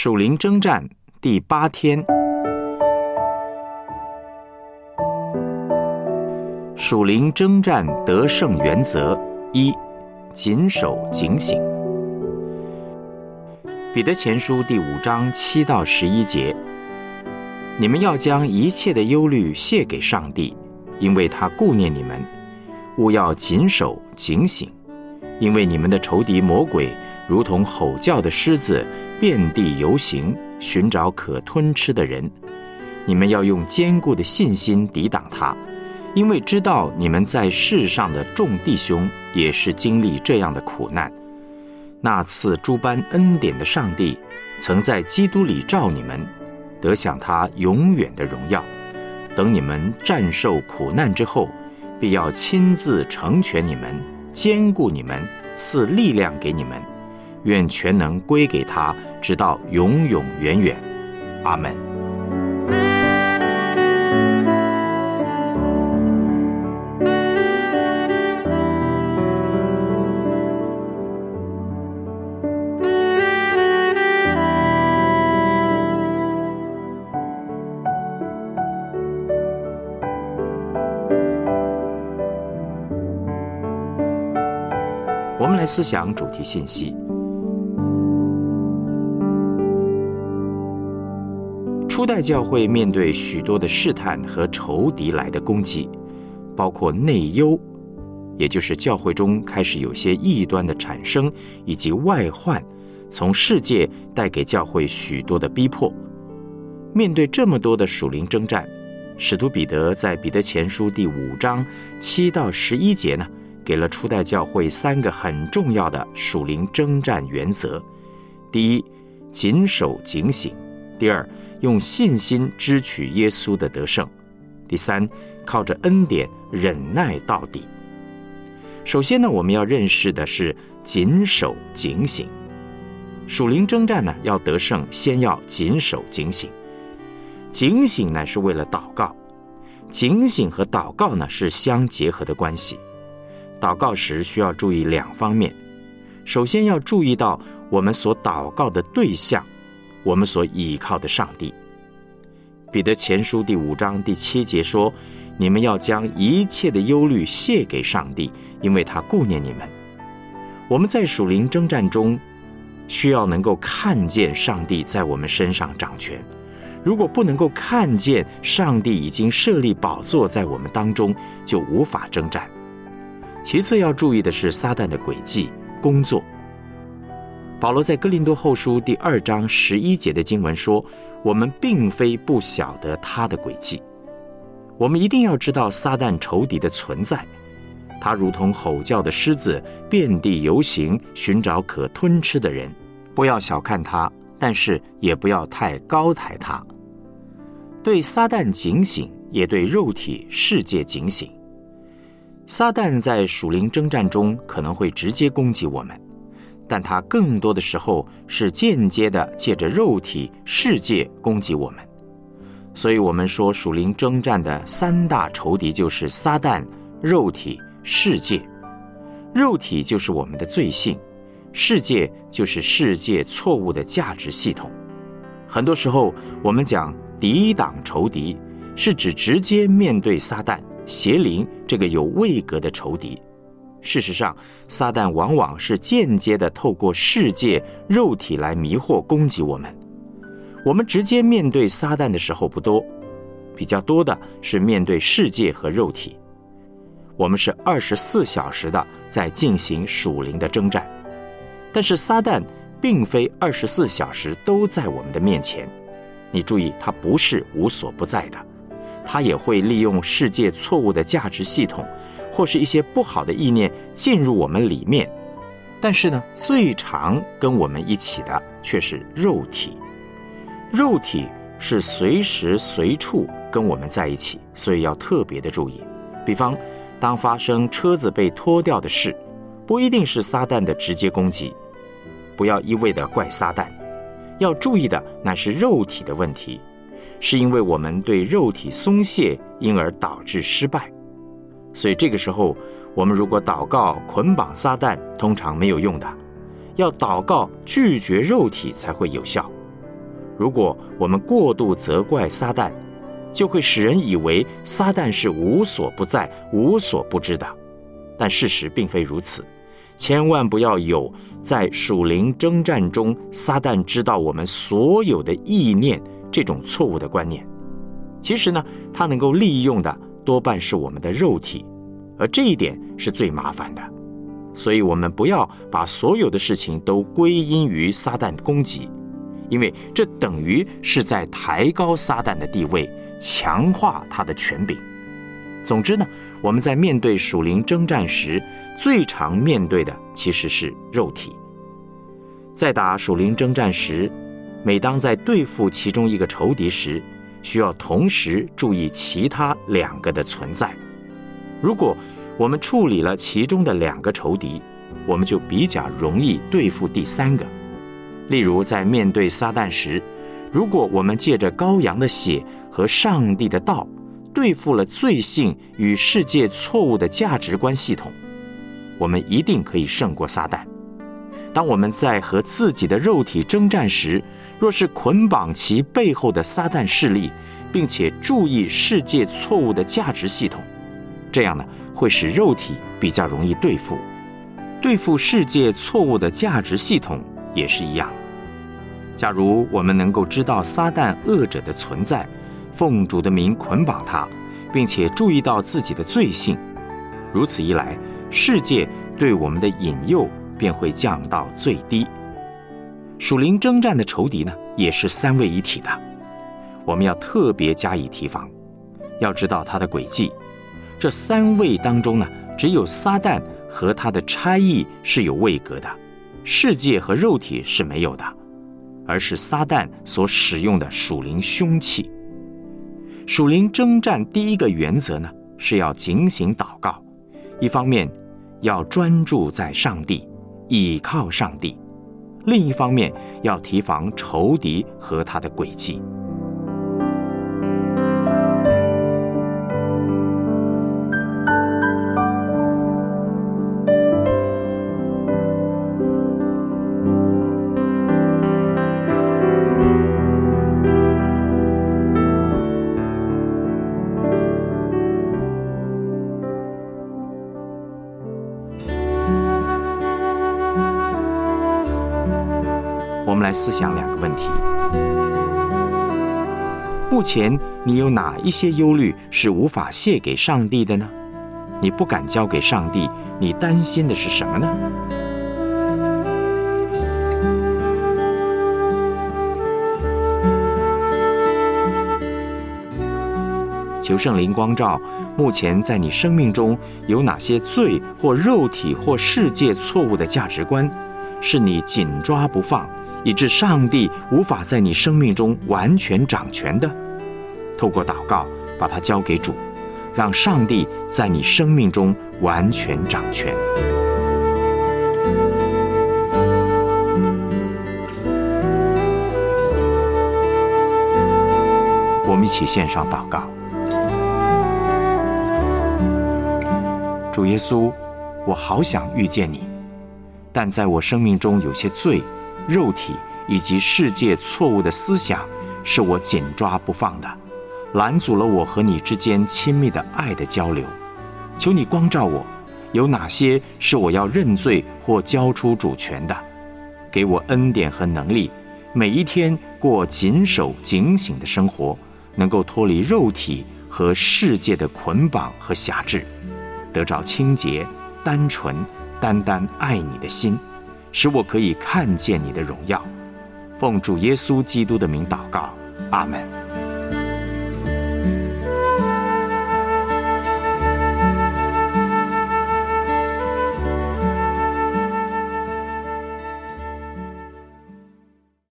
属灵征战第八天，属灵征战得胜原则一：谨守警醒。彼得前书第五章七到十一节，你们要将一切的忧虑卸给上帝，因为他顾念你们。勿要谨守警醒，因为你们的仇敌魔鬼如同吼叫的狮子，遍地游行，寻找可吞吃的人。你们要用坚固的信心抵挡他，因为知道你们在世上的众弟兄也是经历这样的苦难。那次诸般恩典的上帝，曾在基督里召你们，得享他永远的荣耀。等你们战胜苦难之后。必要亲自成全你们，兼顾你们，赐力量给你们。愿全能归给他，直到永永远远。阿门。我们来思想主题信息。初代教会面对许多的试探和仇敌来的攻击，包括内忧，也就是教会中开始有些异端的产生，以及外患，从世界带给教会许多的逼迫。面对这么多的属灵征战，使徒彼得在彼得前书第五章七到十一节呢？给了初代教会三个很重要的属灵征战原则：第一，谨守警醒；第二，用信心支取耶稣的得胜；第三，靠着恩典忍耐到底。首先呢，我们要认识的是谨守警醒。属灵征战呢，要得胜，先要谨守警醒。警醒呢，是为了祷告；警醒和祷告呢，是相结合的关系。祷告时需要注意两方面，首先要注意到我们所祷告的对象，我们所倚靠的上帝。彼得前书第五章第七节说：“你们要将一切的忧虑卸给上帝，因为他顾念你们。”我们在属灵征战中，需要能够看见上帝在我们身上掌权。如果不能够看见上帝已经设立宝座在我们当中，就无法征战。其次要注意的是撒旦的诡计工作。保罗在哥林多后书第二章十一节的经文说：“我们并非不晓得他的诡计，我们一定要知道撒旦仇敌的存在。他如同吼叫的狮子，遍地游行，寻找可吞吃的人。不要小看他，但是也不要太高抬他。对撒旦警醒，也对肉体世界警醒。”撒旦在属灵征战中可能会直接攻击我们，但他更多的时候是间接的借着肉体世界攻击我们。所以，我们说属灵征战的三大仇敌就是撒旦、肉体、世界。肉体就是我们的罪性，世界就是世界错误的价值系统。很多时候，我们讲抵挡仇敌，是指直接面对撒旦。邪灵这个有位格的仇敌，事实上，撒旦往往是间接的透过世界肉体来迷惑攻击我们。我们直接面对撒旦的时候不多，比较多的是面对世界和肉体。我们是二十四小时的在进行属灵的征战，但是撒旦并非二十四小时都在我们的面前。你注意，他不是无所不在的。他也会利用世界错误的价值系统，或是一些不好的意念进入我们里面。但是呢，最常跟我们一起的却是肉体。肉体是随时随处跟我们在一起，所以要特别的注意。比方，当发生车子被拖掉的事，不一定是撒旦的直接攻击，不要一味的怪撒旦，要注意的乃是肉体的问题。是因为我们对肉体松懈，因而导致失败。所以这个时候，我们如果祷告捆绑撒旦，通常没有用的。要祷告拒绝肉体才会有效。如果我们过度责怪撒旦，就会使人以为撒旦是无所不在、无所不知的。但事实并非如此，千万不要有在属灵征战中，撒旦知道我们所有的意念这种错误的观念。其实呢，他能够利用的多半是我们的肉体，而这一点是最麻烦的。所以，我们不要把所有的事情都归因于撒旦攻击，因为这等于是在抬高撒旦的地位，强化他的权柄。总之呢，我们在面对属灵征战时，最常面对的其实是肉体。在打属灵征战时，每当在对付其中一个仇敌时，需要同时注意其他两个的存在。如果我们处理了其中的两个仇敌，我们就比较容易对付第三个。例如，在面对撒旦时，如果我们借着羔羊的血和上帝的道，对付了罪性与世界错误的价值观系统，我们一定可以胜过撒旦。当我们在和自己的肉体征战时，若是捆绑其背后的撒旦势力，并且注意世界错误的价值系统，这样呢，会使肉体比较容易对付。对付世界错误的价值系统也是一样。假如我们能够知道撒旦恶者的存在，奉主的名捆绑他，并且注意到自己的罪性，如此一来，世界对我们的引诱便会降到最低。属灵征战的仇敌呢，也是三位一体的，我们要特别加以提防。要知道他的诡计，这三位当中呢，只有撒旦和他的差异是有位格的，世界和肉体是没有的，而是撒旦所使用的属灵凶器。属灵征战第一个原则呢，是要警醒祷告，一方面要专注在上帝，倚靠上帝。另一方面，要提防仇敌和他的诡计。我们来思想两个问题：目前你有哪一些忧虑是无法卸给上帝的呢？你不敢交给上帝，你担心的是什么呢？求圣灵光照，目前在你生命中有哪些罪或肉体或世界错误的价值观，是你紧抓不放？以致上帝无法在你生命中完全掌权的，透过祷告把它交给主，让上帝在你生命中完全掌权。我们一起献上祷告，主耶稣，我好想遇见你，但在我生命中有些罪。肉体以及世界错误的思想，是我紧抓不放的，拦阻了我和你之间亲密的爱的交流。求你光照我，有哪些是我要认罪或交出主权的？给我恩典和能力，每一天过谨守警醒的生活，能够脱离肉体和世界的捆绑和辖制，得着清洁、单纯、单单爱你的心。使我可以看见你的荣耀，奉主耶稣基督的名祷告，阿门。